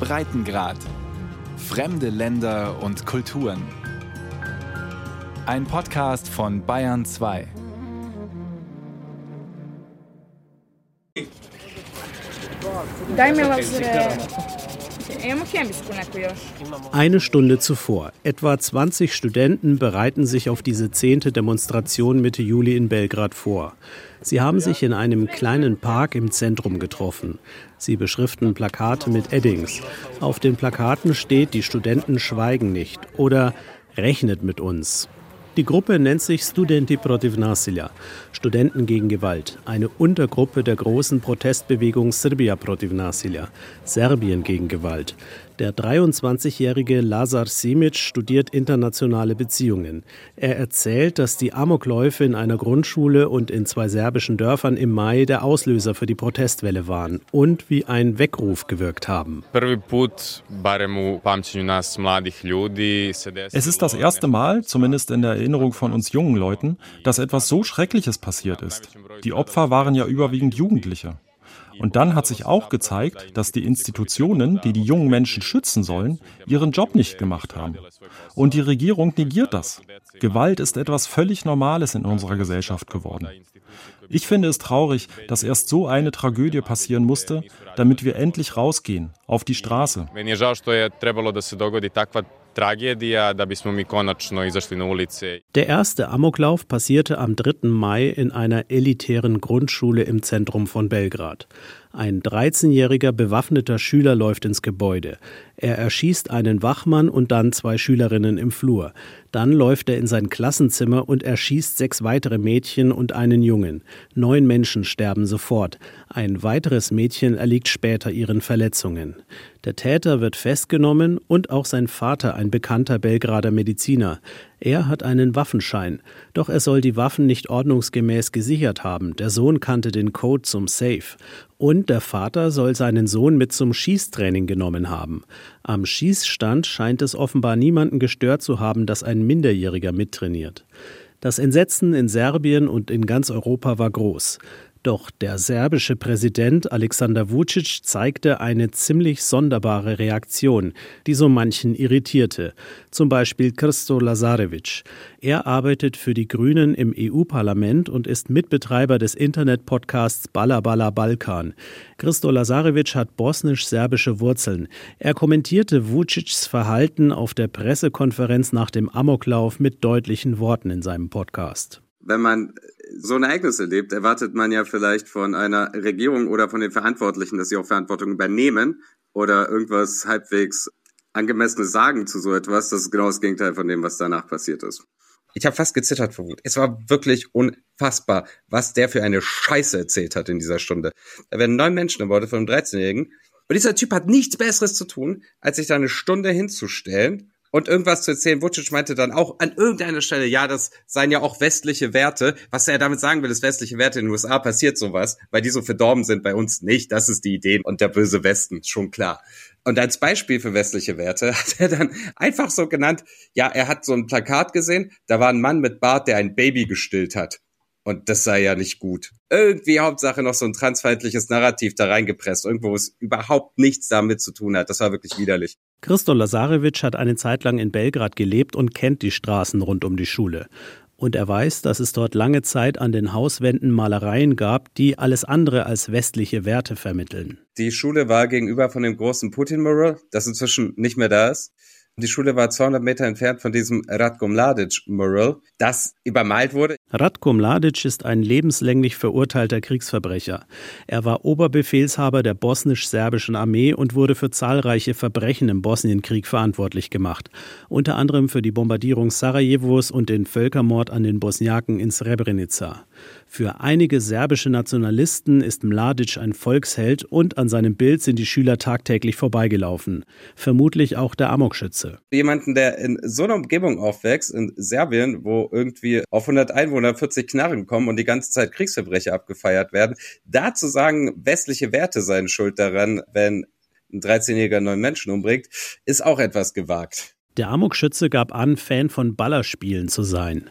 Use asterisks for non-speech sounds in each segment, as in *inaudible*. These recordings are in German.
Breitengrad. Fremde Länder und Kulturen. Ein Podcast von Bayern 2. Daj mi lazare. Eine Stunde zuvor. Etwa 20 Studenten bereiten sich auf diese zehnte Demonstration Mitte Juli in Belgrad vor. Sie haben sich in einem kleinen Park im Zentrum getroffen. Sie beschriften Plakate mit Eddings. Auf den Plakaten steht, die Studenten schweigen nicht oder rechnet mit uns. Die Gruppe nennt sich Studenti protiv nasilja, Studenten gegen Gewalt, eine Untergruppe der großen Protestbewegung Serbia protiv nasilja, Serbien gegen Gewalt. Der 23-jährige Lazar Simic studiert internationale Beziehungen. Er erzählt, dass die Amokläufe in einer Grundschule und in zwei serbischen Dörfern im Mai der Auslöser für die Protestwelle waren und wie ein Weckruf gewirkt haben. Es ist das erste Mal, zumindest in der Erinnerung von uns jungen Leuten, dass etwas so Schreckliches passiert ist. Die Opfer waren ja überwiegend Jugendliche. Und dann hat sich auch gezeigt, dass die Institutionen, die die jungen Menschen schützen sollen, ihren Job nicht gemacht haben. Und die Regierung negiert das. Gewalt ist etwas völlig Normales in unserer Gesellschaft geworden. Ich finde es traurig, dass erst so eine Tragödie passieren musste, damit wir endlich rausgehen, auf die Straße. Tragedija da bismo mi konačno izašli na ulice. Der erste Amoklauf passierte am 3. Mai in einer elitären Grundschule im Zentrum von Belgrad. Ein 13-jähriger bewaffneter Schüler läuft ins Gebäude. Er erschießt einen Wachmann und dann zwei Schülerinnen im Flur. Dann läuft er in sein Klassenzimmer und erschießt sechs weitere Mädchen und einen Jungen. Neun Menschen sterben sofort. Ein weiteres Mädchen erliegt später ihren Verletzungen. Der Täter wird festgenommen und auch sein Vater, ein bekannter Belgrader Mediziner. Er hat einen Waffenschein, doch er soll die Waffen nicht ordnungsgemäß gesichert haben. Der Sohn kannte den Code zum Safe. Und der Vater soll seinen Sohn mit zum Schießtraining genommen haben. Am Schießstand scheint es offenbar niemanden gestört zu haben, dass ein Minderjähriger mittrainiert. Das Entsetzen in Serbien und in ganz Europa war groß. Doch der serbische Präsident Alexander Vucic zeigte eine ziemlich sonderbare Reaktion, die so manchen irritierte. Zum Beispiel Krsto Lazarevic. Er arbeitet für die Grünen im EU-Parlament und ist Mitbetreiber des Internet-Podcasts Balabala Balkan. Krsto Lazarevic hat bosnisch-serbische Wurzeln. Er kommentierte Vucics Verhalten auf der Pressekonferenz nach dem Amoklauf mit deutlichen Worten in seinem Podcast. Wenn man so ein Ereignis erlebt, erwartet man ja vielleicht von einer Regierung oder von den Verantwortlichen, dass sie auch Verantwortung übernehmen oder irgendwas halbwegs angemessenes sagen zu so etwas. Das ist genau das Gegenteil von dem, was danach passiert ist. Ich habe fast gezittert vor Wut. Es war wirklich unfassbar, was der für eine Scheiße erzählt hat in dieser Stunde. Da werden neun Menschen ermordet von einem 13-Jährigen. Und dieser Typ hat nichts Besseres zu tun, als sich da eine Stunde hinzustellen und irgendwas zu erzählen. Vucic meinte dann auch an irgendeiner Stelle, ja, das seien ja auch westliche Werte. Was er damit sagen will, ist westliche Werte in den USA passiert sowas, weil die so verdorben sind bei uns nicht. Das ist die Idee und der böse Westen, schon klar. Und als Beispiel für westliche Werte *laughs* hat er dann einfach so genannt, ja, er hat so ein Plakat gesehen, da war ein Mann mit Bart, der ein Baby gestillt hat. Und das sei ja nicht gut. Irgendwie Hauptsache noch so ein transfeindliches Narrativ da reingepresst, irgendwo wo es überhaupt nichts damit zu tun hat. Das war wirklich widerlich. Christo Lazarevic hat eine Zeit lang in Belgrad gelebt und kennt die Straßen rund um die Schule. Und er weiß, dass es dort lange Zeit an den Hauswänden Malereien gab, die alles andere als westliche Werte vermitteln. Die Schule war gegenüber von dem großen Putin-Mural, das inzwischen nicht mehr da ist. Die Schule war 200 Meter entfernt von diesem Ratko Mladic-Mural, das übermalt wurde. Ratko Mladic ist ein lebenslänglich verurteilter Kriegsverbrecher. Er war Oberbefehlshaber der bosnisch-serbischen Armee und wurde für zahlreiche Verbrechen im Bosnienkrieg verantwortlich gemacht. Unter anderem für die Bombardierung Sarajevos und den Völkermord an den Bosniaken in Srebrenica. Für einige serbische Nationalisten ist Mladic ein Volksheld und an seinem Bild sind die Schüler tagtäglich vorbeigelaufen. Vermutlich auch der Amokschütze. Jemanden, der in so einer Umgebung aufwächst, in Serbien, wo irgendwie auf 100 Einwohner 40 Knarren kommen und die ganze Zeit Kriegsverbrecher abgefeiert werden, da zu sagen, westliche Werte seien schuld daran, wenn ein 13-jähriger neun Menschen umbringt, ist auch etwas gewagt. Der Amokschütze gab an, Fan von Ballerspielen zu sein.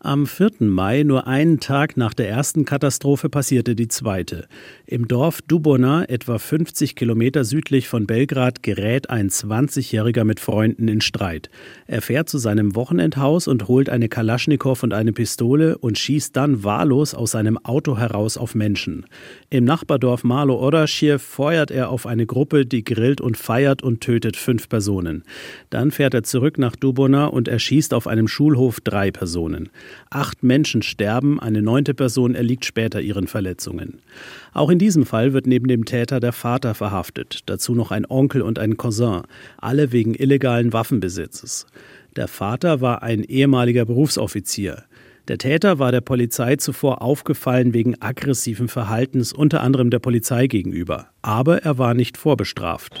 Am 4. Mai, nur einen Tag nach der ersten Katastrophe, passierte die zweite. Im Dorf Dubona, etwa 50 Kilometer südlich von Belgrad, gerät ein 20-Jähriger mit Freunden in Streit. Er fährt zu seinem Wochenendhaus und holt eine Kalaschnikow und eine Pistole und schießt dann wahllos aus seinem Auto heraus auf Menschen. Im Nachbardorf Malo Oraschiew feuert er auf eine Gruppe, die grillt und feiert und tötet fünf Personen. Dann fährt er zurück nach Dubona und erschießt auf einem Schulhof drei Personen. Acht Menschen sterben, eine neunte Person erliegt später ihren Verletzungen. Auch in diesem Fall wird neben dem Täter der Vater verhaftet, dazu noch ein Onkel und ein Cousin, alle wegen illegalen Waffenbesitzes. Der Vater war ein ehemaliger Berufsoffizier. Der Täter war der Polizei zuvor aufgefallen wegen aggressiven Verhaltens, unter anderem der Polizei gegenüber. Aber er war nicht vorbestraft.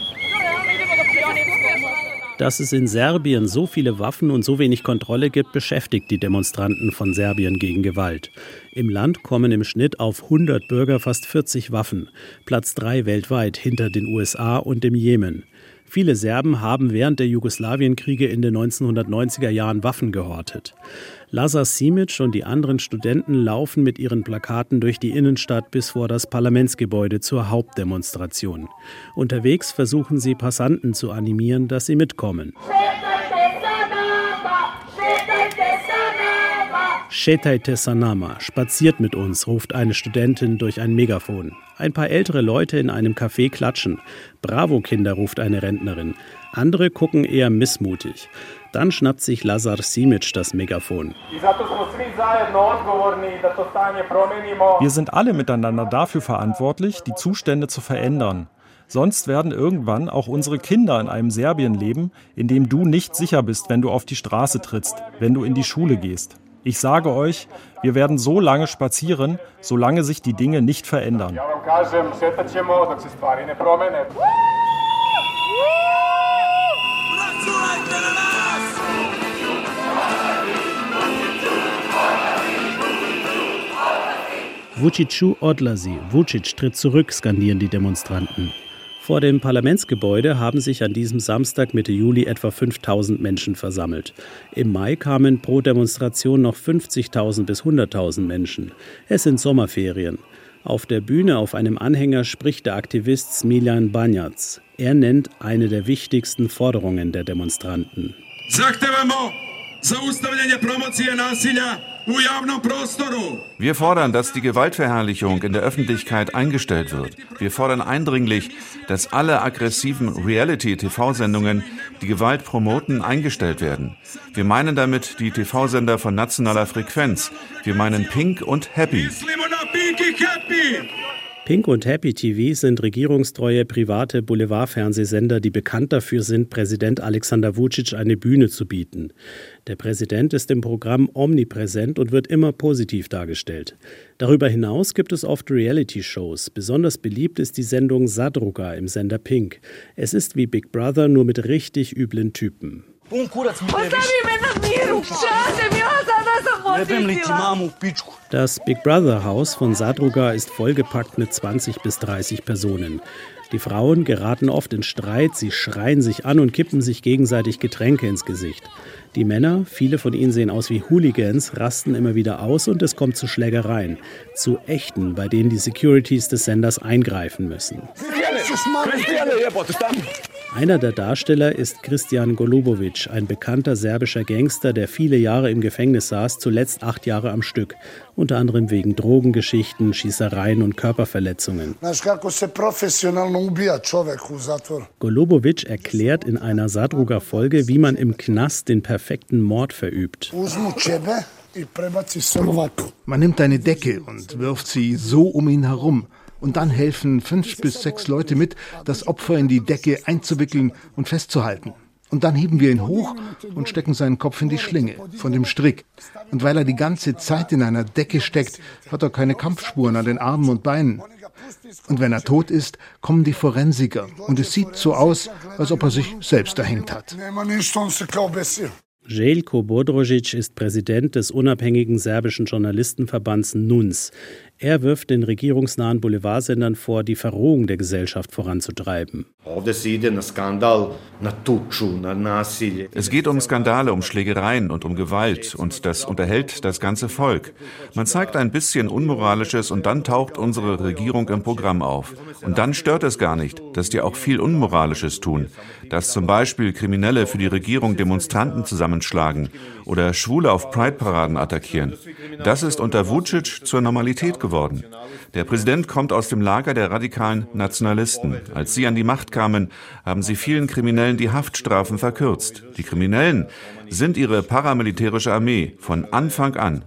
Dass es in Serbien so viele Waffen und so wenig Kontrolle gibt, beschäftigt die Demonstranten von Serbien gegen Gewalt. Im Land kommen im Schnitt auf 100 Bürger fast 40 Waffen, Platz 3 weltweit hinter den USA und dem Jemen. Viele Serben haben während der Jugoslawienkriege in den 1990er Jahren Waffen gehortet. Lazar Simic und die anderen Studenten laufen mit ihren Plakaten durch die Innenstadt bis vor das Parlamentsgebäude zur Hauptdemonstration. Unterwegs versuchen sie Passanten zu animieren, dass sie mitkommen. Shetai Sanama, spaziert mit uns, ruft eine Studentin durch ein Megafon. Ein paar ältere Leute in einem Café klatschen. Bravo Kinder, ruft eine Rentnerin. Andere gucken eher missmutig. Dann schnappt sich Lazar Simic das Megafon. Wir sind alle miteinander dafür verantwortlich, die Zustände zu verändern. Sonst werden irgendwann auch unsere Kinder in einem Serbien leben, in dem du nicht sicher bist, wenn du auf die Straße trittst, wenn du in die Schule gehst. Ich sage euch, wir werden so lange spazieren, solange sich die Dinge nicht verändern. Vucicu Odlasi, Vucic tritt zurück, skandieren die Demonstranten. Vor dem Parlamentsgebäude haben sich an diesem Samstag Mitte Juli etwa 5000 Menschen versammelt. Im Mai kamen pro Demonstration noch 50.000 bis 100.000 Menschen. Es sind Sommerferien. Auf der Bühne auf einem Anhänger spricht der Aktivist Smiljan Banjac. Er nennt eine der wichtigsten Forderungen der Demonstranten. Wir fordern, dass die Gewaltverherrlichung in der Öffentlichkeit eingestellt wird. Wir fordern eindringlich, dass alle aggressiven Reality-TV-Sendungen, die Gewalt promoten, eingestellt werden. Wir meinen damit die TV-Sender von nationaler Frequenz. Wir meinen Pink und Happy. Pink und Happy TV sind regierungstreue private Boulevardfernsehsender, die bekannt dafür sind, Präsident Alexander Vucic eine Bühne zu bieten. Der Präsident ist im Programm omnipräsent und wird immer positiv dargestellt. Darüber hinaus gibt es oft Reality-Shows. Besonders beliebt ist die Sendung Sadruga im Sender Pink. Es ist wie Big Brother, nur mit richtig üblen Typen. Das Big Brother Haus von Sadruga ist vollgepackt mit 20 bis 30 Personen. Die Frauen geraten oft in Streit, sie schreien sich an und kippen sich gegenseitig Getränke ins Gesicht. Die Männer, viele von ihnen sehen aus wie Hooligans, rasten immer wieder aus und es kommt zu Schlägereien. Zu echten, bei denen die Securities des Senders eingreifen müssen. Einer der Darsteller ist Christian Golubovic, ein bekannter serbischer Gangster, der viele Jahre im Gefängnis saß, zuletzt acht Jahre am Stück, unter anderem wegen Drogengeschichten, Schießereien und Körperverletzungen. Golubovic erklärt in einer Sadruga-Folge, wie man im Knast den perfekten Mord verübt. Man nimmt eine Decke und wirft sie so um ihn herum und dann helfen fünf bis sechs Leute mit, das Opfer in die Decke einzuwickeln und festzuhalten. Und dann heben wir ihn hoch und stecken seinen Kopf in die Schlinge von dem Strick. Und weil er die ganze Zeit in einer Decke steckt, hat er keine Kampfspuren an den Armen und Beinen. Und wenn er tot ist, kommen die Forensiker. Und es sieht so aus, als ob er sich selbst erhängt hat. Jelko Bodrožić ist Präsident des unabhängigen serbischen Journalistenverbands NUNS. Er wirft den regierungsnahen Boulevardsendern vor, die Verrohung der Gesellschaft voranzutreiben. Es geht um Skandale, um Schlägereien und um Gewalt und das unterhält das ganze Volk. Man zeigt ein bisschen Unmoralisches und dann taucht unsere Regierung im Programm auf. Und dann stört es gar nicht, dass die auch viel Unmoralisches tun. Dass zum Beispiel Kriminelle für die Regierung Demonstranten zusammenschlagen oder Schwule auf Pride-Paraden attackieren. Das ist unter Vucic zur Normalität geworden. Der Präsident kommt aus dem Lager der radikalen Nationalisten. Als sie an die Macht kamen, haben sie vielen Kriminellen die Haftstrafen verkürzt. Die Kriminellen sind ihre paramilitärische Armee von Anfang an.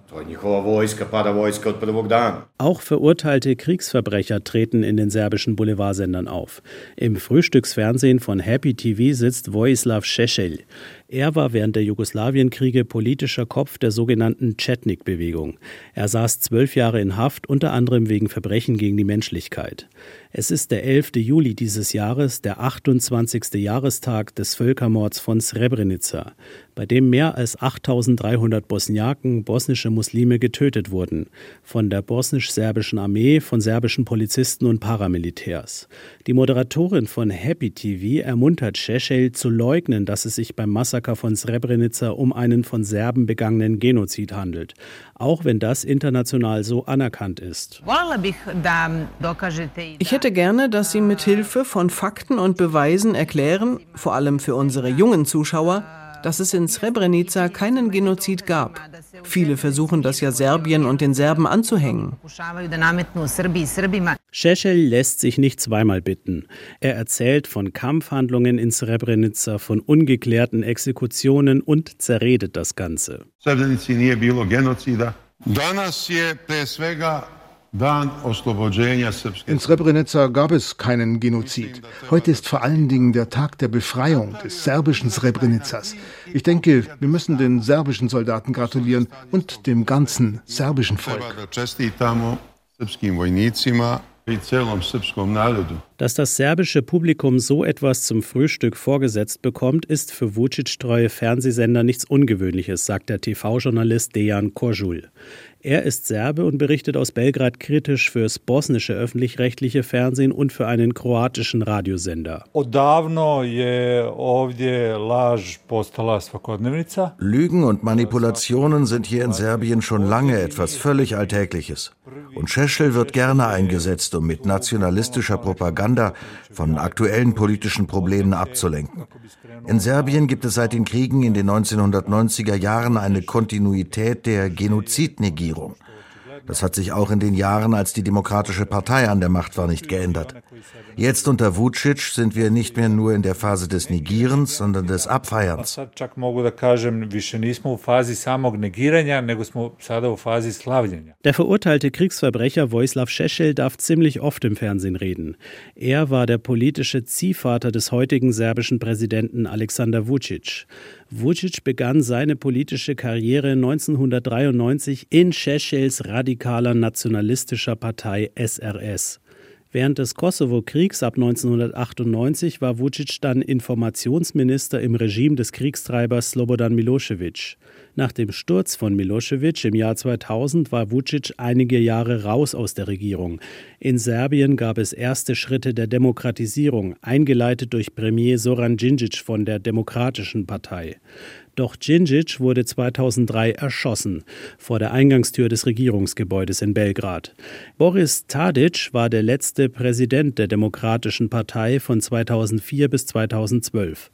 Auch verurteilte Kriegsverbrecher treten in den serbischen Boulevardsendern auf. Im Frühstücksfernsehen von Happy TV sitzt Vojislav Šešelj. Er war während der Jugoslawienkriege politischer Kopf der sogenannten Chetnik-Bewegung. Er saß zwölf Jahre in Haft, unter anderem wegen Verbrechen gegen die Menschlichkeit. Es ist der 11. Juli dieses Jahres, der 28. Jahrestag des Völkermords von Srebrenica, bei dem mehr als 8300 Bosniaken, bosnische Muslime, getötet wurden, von der bosnisch-serbischen Armee, von serbischen Polizisten und Paramilitärs. Die Moderatorin von Happy TV ermuntert Šešelj zu leugnen, dass es sich beim Massaker von Srebrenica um einen von Serben begangenen Genozid handelt, auch wenn das international so anerkannt ist. Ich hätte gerne, dass Sie mit Hilfe von Fakten und Beweisen erklären, vor allem für unsere jungen Zuschauer, dass es in Srebrenica keinen Genozid gab. Viele versuchen das ja Serbien und den Serben anzuhängen. Šešelj lässt sich nicht zweimal bitten. Er erzählt von Kampfhandlungen in Srebrenica, von ungeklärten Exekutionen und zerredet das Ganze. Srebrenici nije bilo genocida. Danas je pre svega in Srebrenica gab es keinen Genozid. Heute ist vor allen Dingen der Tag der Befreiung des serbischen Srebrenicas. Ich denke, wir müssen den serbischen Soldaten gratulieren und dem ganzen serbischen Volk. Dass das serbische Publikum so etwas zum Frühstück vorgesetzt bekommt, ist für Vucic-treue Fernsehsender nichts Ungewöhnliches, sagt der TV-Journalist Dejan Korjul. Er ist Serbe und berichtet aus Belgrad kritisch fürs bosnische öffentlich-rechtliche Fernsehen und für einen kroatischen Radiosender. Lügen und Manipulationen sind hier in Serbien schon lange etwas völlig Alltägliches. Und Šešelj wird gerne eingesetzt, um mit nationalistischer Propaganda von aktuellen politischen Problemen abzulenken. In Serbien gibt es seit den Kriegen in den 1990er Jahren eine Kontinuität der Genozidnegierung. Das hat sich auch in den Jahren, als die Demokratische Partei an der Macht war, nicht geändert. Jetzt unter Vucic sind wir nicht mehr nur in der Phase des Negierens, sondern des Abfeierns. Der verurteilte Kriegsverbrecher Vojislav Šešelj darf ziemlich oft im Fernsehen reden. Er war der politische Ziehvater des heutigen serbischen Präsidenten Alexander Vucic. Vucic begann seine politische Karriere 1993 in Šešeljs radikaler nationalistischer Partei SRS. Während des Kosovo-Kriegs ab 1998 war Vucic dann Informationsminister im Regime des Kriegstreibers Slobodan Milosevic. Nach dem Sturz von Milosevic im Jahr 2000 war Vucic einige Jahre raus aus der Regierung. In Serbien gab es erste Schritte der Demokratisierung, eingeleitet durch Premier Zoran Djindjic von der Demokratischen Partei. Doch Djindjic wurde 2003 erschossen vor der Eingangstür des Regierungsgebäudes in Belgrad. Boris Tadic war der letzte Präsident der Demokratischen Partei von 2004 bis 2012.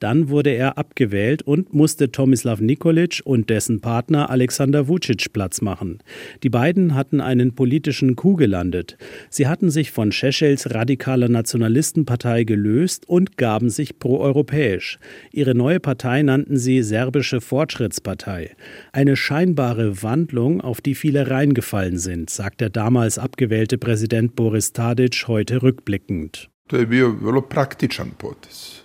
Dann wurde er abgewählt und musste Tomislav Nikolic und dessen Partner Alexander Vucic Platz machen. Die beiden hatten einen politischen Coup gelandet. Sie hatten sich von Šešeljs radikaler Nationalistenpartei gelöst und gaben sich proeuropäisch. Ihre neue Partei nannten sie Serbische Fortschrittspartei. Eine scheinbare Wandlung, auf die viele reingefallen sind, sagt der damals abgewählte Präsident Boris Tadic heute rückblickend. To je bio vrlo praktičan potez.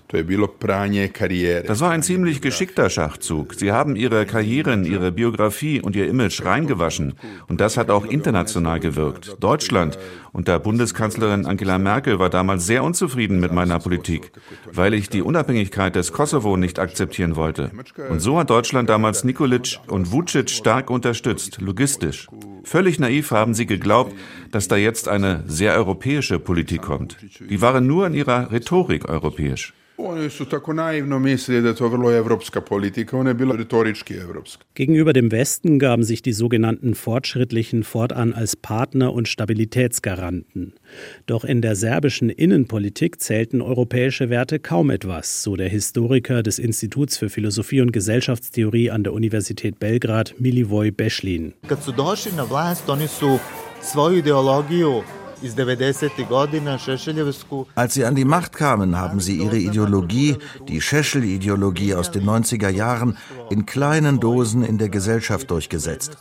Das war ein ziemlich geschickter Schachzug. Sie haben ihre Karrieren, ihre Biografie und ihr Image reingewaschen. Und das hat auch international gewirkt. Deutschland unter Bundeskanzlerin Angela Merkel war damals sehr unzufrieden mit meiner Politik, weil ich die Unabhängigkeit des Kosovo nicht akzeptieren wollte. Und so hat Deutschland damals Nikolic und Vucic stark unterstützt, logistisch. Völlig naiv haben sie geglaubt, dass da jetzt eine sehr europäische Politik kommt. Die waren nur in ihrer Rhetorik europäisch. Oni su tako naivno mislili da je to vrlo evropska politika, ona je bila retorički evropska. Gegenüber dem Westen gaben sich die sogenannten Fortschrittlichen fortan als Partner und Stabilitätsgaranten. Doch in der serbischen Innenpolitik zählten europäische Werte kaum etwas, so der Historiker des Instituts für Philosophie und Gesellschaftstheorie an der Universität Belgrad, Milivoj Beschlin. Kad su došli na vlast, oni su svoju ideologiju als sie an die Macht kamen, haben sie ihre Ideologie, die Scheschel-Ideologie aus den 90er Jahren, in kleinen Dosen in der Gesellschaft durchgesetzt.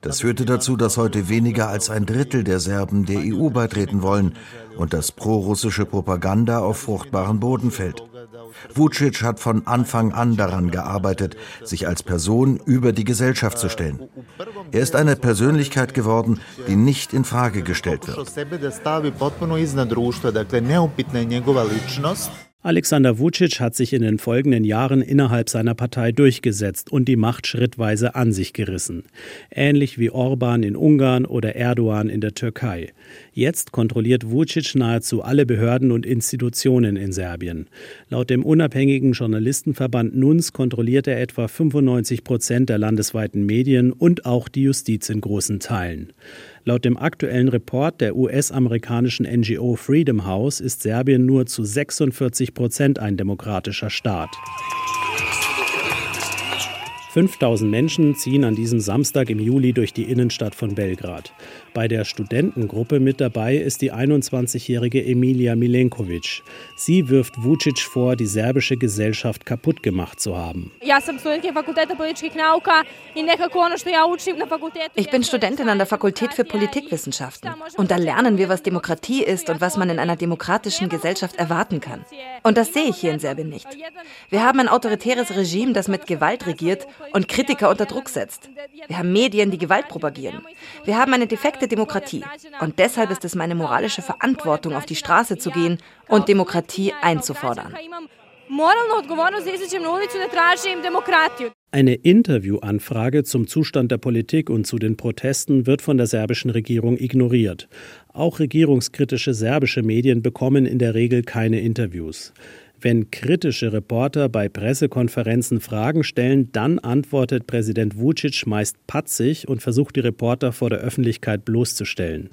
Das führte dazu, dass heute weniger als ein Drittel der Serben der EU beitreten wollen und dass prorussische Propaganda auf fruchtbaren Boden fällt. Vucic hat von Anfang an daran gearbeitet, sich als Person über die Gesellschaft zu stellen. Er ist eine Persönlichkeit geworden, die nicht in Frage gestellt wird. Alexander Vucic hat sich in den folgenden Jahren innerhalb seiner Partei durchgesetzt und die Macht schrittweise an sich gerissen. Ähnlich wie Orban in Ungarn oder Erdogan in der Türkei. Jetzt kontrolliert Vucic nahezu alle Behörden und Institutionen in Serbien. Laut dem unabhängigen Journalistenverband NUNS kontrolliert er etwa 95 Prozent der landesweiten Medien und auch die Justiz in großen Teilen. Laut dem aktuellen Report der US-amerikanischen NGO Freedom House ist Serbien nur zu 46 Prozent ein demokratischer Staat. 5000 Menschen ziehen an diesem Samstag im Juli durch die Innenstadt von Belgrad. Bei der Studentengruppe mit dabei ist die 21-jährige Emilia Milenkovic. Sie wirft Vucic vor, die serbische Gesellschaft kaputt gemacht zu haben. Ich bin Studentin an der Fakultät für Politikwissenschaften. Und da lernen wir, was Demokratie ist und was man in einer demokratischen Gesellschaft erwarten kann. Und das sehe ich hier in Serbien nicht. Wir haben ein autoritäres Regime, das mit Gewalt regiert und Kritiker unter Druck setzt. Wir haben Medien, die Gewalt propagieren. Wir haben eine defekte Demokratie. Und deshalb ist es meine moralische Verantwortung, auf die Straße zu gehen und Demokratie einzufordern. Eine Interviewanfrage zum Zustand der Politik und zu den Protesten wird von der serbischen Regierung ignoriert. Auch regierungskritische serbische Medien bekommen in der Regel keine Interviews. Wenn kritische Reporter bei Pressekonferenzen Fragen stellen, dann antwortet Präsident Vucic meist patzig und versucht die Reporter vor der Öffentlichkeit bloßzustellen.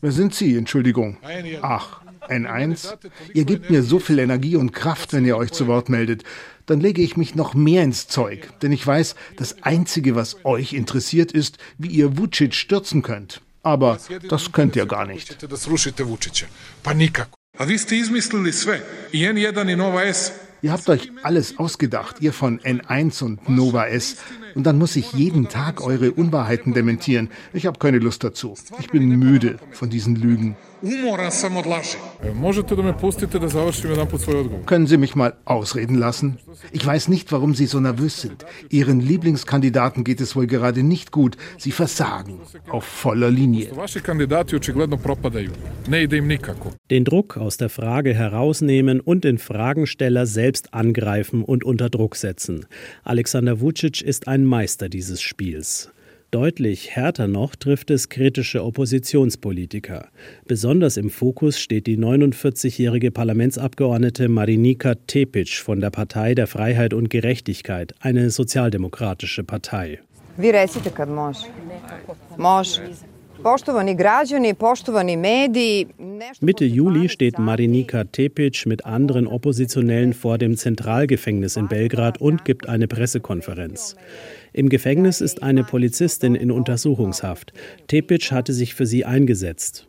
Wer sind Sie? Entschuldigung. Ach, N1? Ihr gebt mir so viel Energie und Kraft, wenn ihr euch zu Wort meldet. Dann lege ich mich noch mehr ins Zeug, denn ich weiß, das Einzige, was euch interessiert, ist, wie ihr Vucic stürzen könnt. Aber das könnt ihr gar nicht. A vi ste izmislili sve, i N1 i Nova S. Ihr habt euch alles ausgedacht, ihr von N1 und Nova S. Und dann muss ich jeden Tag eure Unwahrheiten dementieren. Ich habe keine Lust dazu. Ich bin müde von diesen Lügen. Umoran sam od laži. Možete da me pustite da završim jedan put svoj odgovor? Können Sie mich mal ausreden lassen? Ich weiß nicht, warum Sie so nervös sind. Ihren Lieblingskandidaten geht es wohl gerade nicht gut. Sie versagen auf voller Linie. Vaši kandidati očigledno propadaju. Ne ide im nikako. Den Druck aus der Frage herausnehmen und den Fragensteller selbst angreifen und unter Druck setzen. Alexander Vucic ist ein Meister dieses Spiels. Deutlich härter noch trifft es kritische Oppositionspolitiker. Besonders im Fokus steht die 49-jährige Parlamentsabgeordnete Marinika Tepic von der Partei der Freiheit und Gerechtigkeit, eine sozialdemokratische Partei. Vi Mitte Juli steht Marinika Tepic mit anderen Oppositionellen vor dem Zentralgefängnis in Belgrad und gibt eine Pressekonferenz. Im Gefängnis ist eine Polizistin in Untersuchungshaft. Tepic hatte sich für sie eingesetzt.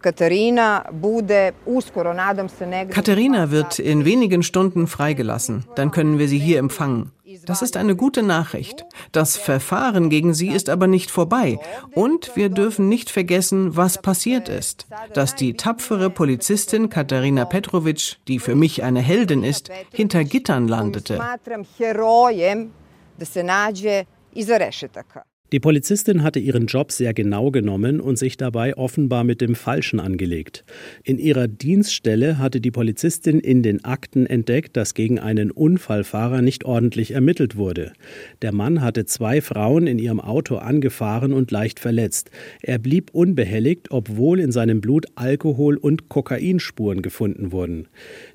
Katharina wird in wenigen Stunden freigelassen. Dann können wir sie hier empfangen. Das ist eine gute Nachricht. Das Verfahren gegen sie ist aber nicht vorbei. Und wir dürfen nicht vergessen, was passiert ist. Dass die tapfere Polizistin Katharina Petrovic, die für mich eine Heldin ist, hinter Gittern landete. Die Polizistin hatte ihren Job sehr genau genommen und sich dabei offenbar mit dem Falschen angelegt. In ihrer Dienststelle hatte die Polizistin in den Akten entdeckt, dass gegen einen Unfallfahrer nicht ordentlich ermittelt wurde. Der Mann hatte zwei Frauen in ihrem Auto angefahren und leicht verletzt. Er blieb unbehelligt, obwohl in seinem Blut Alkohol- und Kokainspuren gefunden wurden.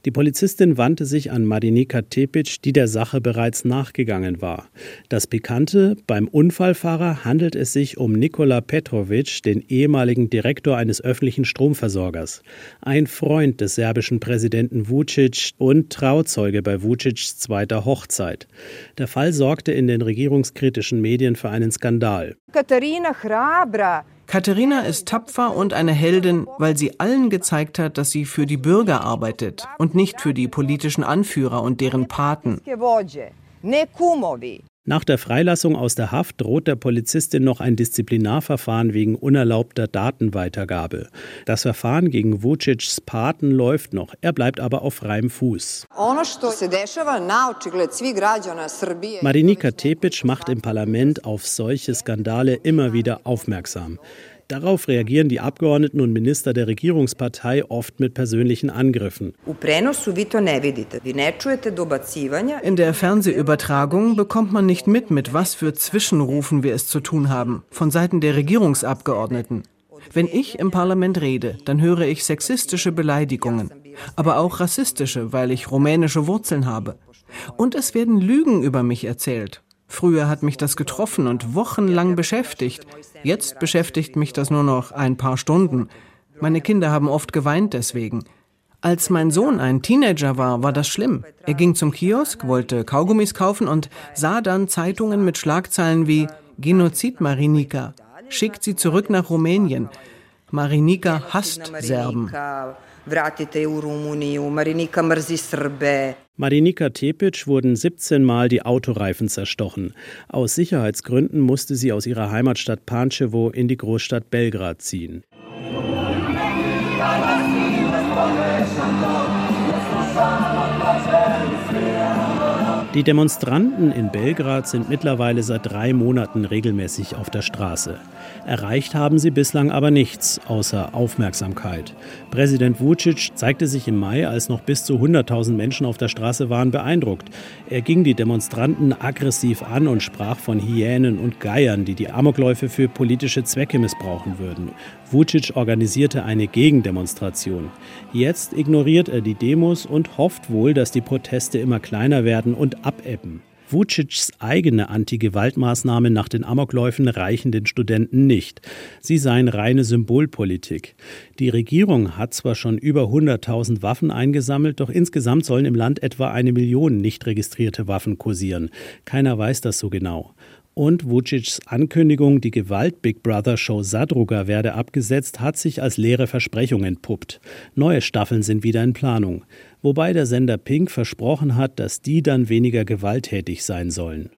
Die Polizistin wandte sich an Marinika Tepic, die der Sache bereits nachgegangen war. Das Pikante beim Unfallfahrer handelt es sich um Nikola Petrovic, den ehemaligen Direktor eines öffentlichen Stromversorgers, ein Freund des serbischen Präsidenten Vucic und Trauzeuge bei Vucics zweiter Hochzeit. Der Fall sorgte in den regierungskritischen Medien für einen Skandal. Katharina Hrabra. Katharina ist tapfer und eine Heldin, weil sie allen gezeigt hat, dass sie für die Bürger arbeitet und nicht für die politischen Anführer und deren Paten. Nach der Freilassung aus der Haft droht der Polizistin noch ein Disziplinarverfahren wegen unerlaubter Datenweitergabe. Das Verfahren gegen Vucic's Paten läuft noch, er bleibt aber auf freiem Fuß. Marinika Tepic macht im Parlament auf solche Skandale immer wieder aufmerksam. Darauf reagieren die Abgeordneten und Minister der Regierungspartei oft mit persönlichen Angriffen. In der Fernsehübertragung bekommt man nicht mit, mit was für Zwischenrufen wir es zu tun haben, von Seiten der Regierungsabgeordneten. Wenn ich im Parlament rede, dann höre ich sexistische Beleidigungen, aber auch rassistische, weil ich rumänische Wurzeln habe. Und es werden Lügen über mich erzählt. Früher hat mich das getroffen und wochenlang beschäftigt. Jetzt beschäftigt mich das nur noch ein paar Stunden. Meine Kinder haben oft geweint deswegen. Als mein Sohn ein Teenager war, war das schlimm. Er ging zum Kiosk, wollte Kaugummis kaufen und sah dann Zeitungen mit Schlagzeilen wie Genozid Marinika, schickt sie zurück nach Rumänien. Marinika hasst Serben. Marinika Tepic wurden 17 Mal die Autoreifen zerstochen. Aus Sicherheitsgründen musste sie aus ihrer Heimatstadt Pančevo in die Großstadt Belgrad ziehen. Die Demonstranten in Belgrad sind mittlerweile seit drei Monaten regelmäßig auf der Straße. Erreicht haben sie bislang aber nichts außer Aufmerksamkeit. Präsident Vucic zeigte sich im Mai, als noch bis zu 100.000 Menschen auf der Straße waren, beeindruckt. Er ging die Demonstranten aggressiv an und sprach von Hyänen und Geiern, die die Amokläufe für politische Zwecke missbrauchen würden. Vucic organisierte eine Gegendemonstration. Jetzt ignoriert er die Demos und hofft wohl, dass die Proteste immer kleiner werden und abebben. Vucic's eigene Anti-Gewalt-Maßnahmen nach den Amokläufen reichen den Studenten nicht. Sie seien reine Symbolpolitik. Die Regierung hat zwar schon über 100.000 Waffen eingesammelt, doch insgesamt sollen im Land etwa eine Million nicht registrierte Waffen kursieren. Keiner weiß das so genau und Vucic's Ankündigung, die Gewalt-Big Brother-Show Sadruga werde abgesetzt, hat sich als leere Versprechung entpuppt. Neue Staffeln sind wieder in Planung, wobei der Sender Pink versprochen hat, dass die dann weniger gewalttätig sein sollen.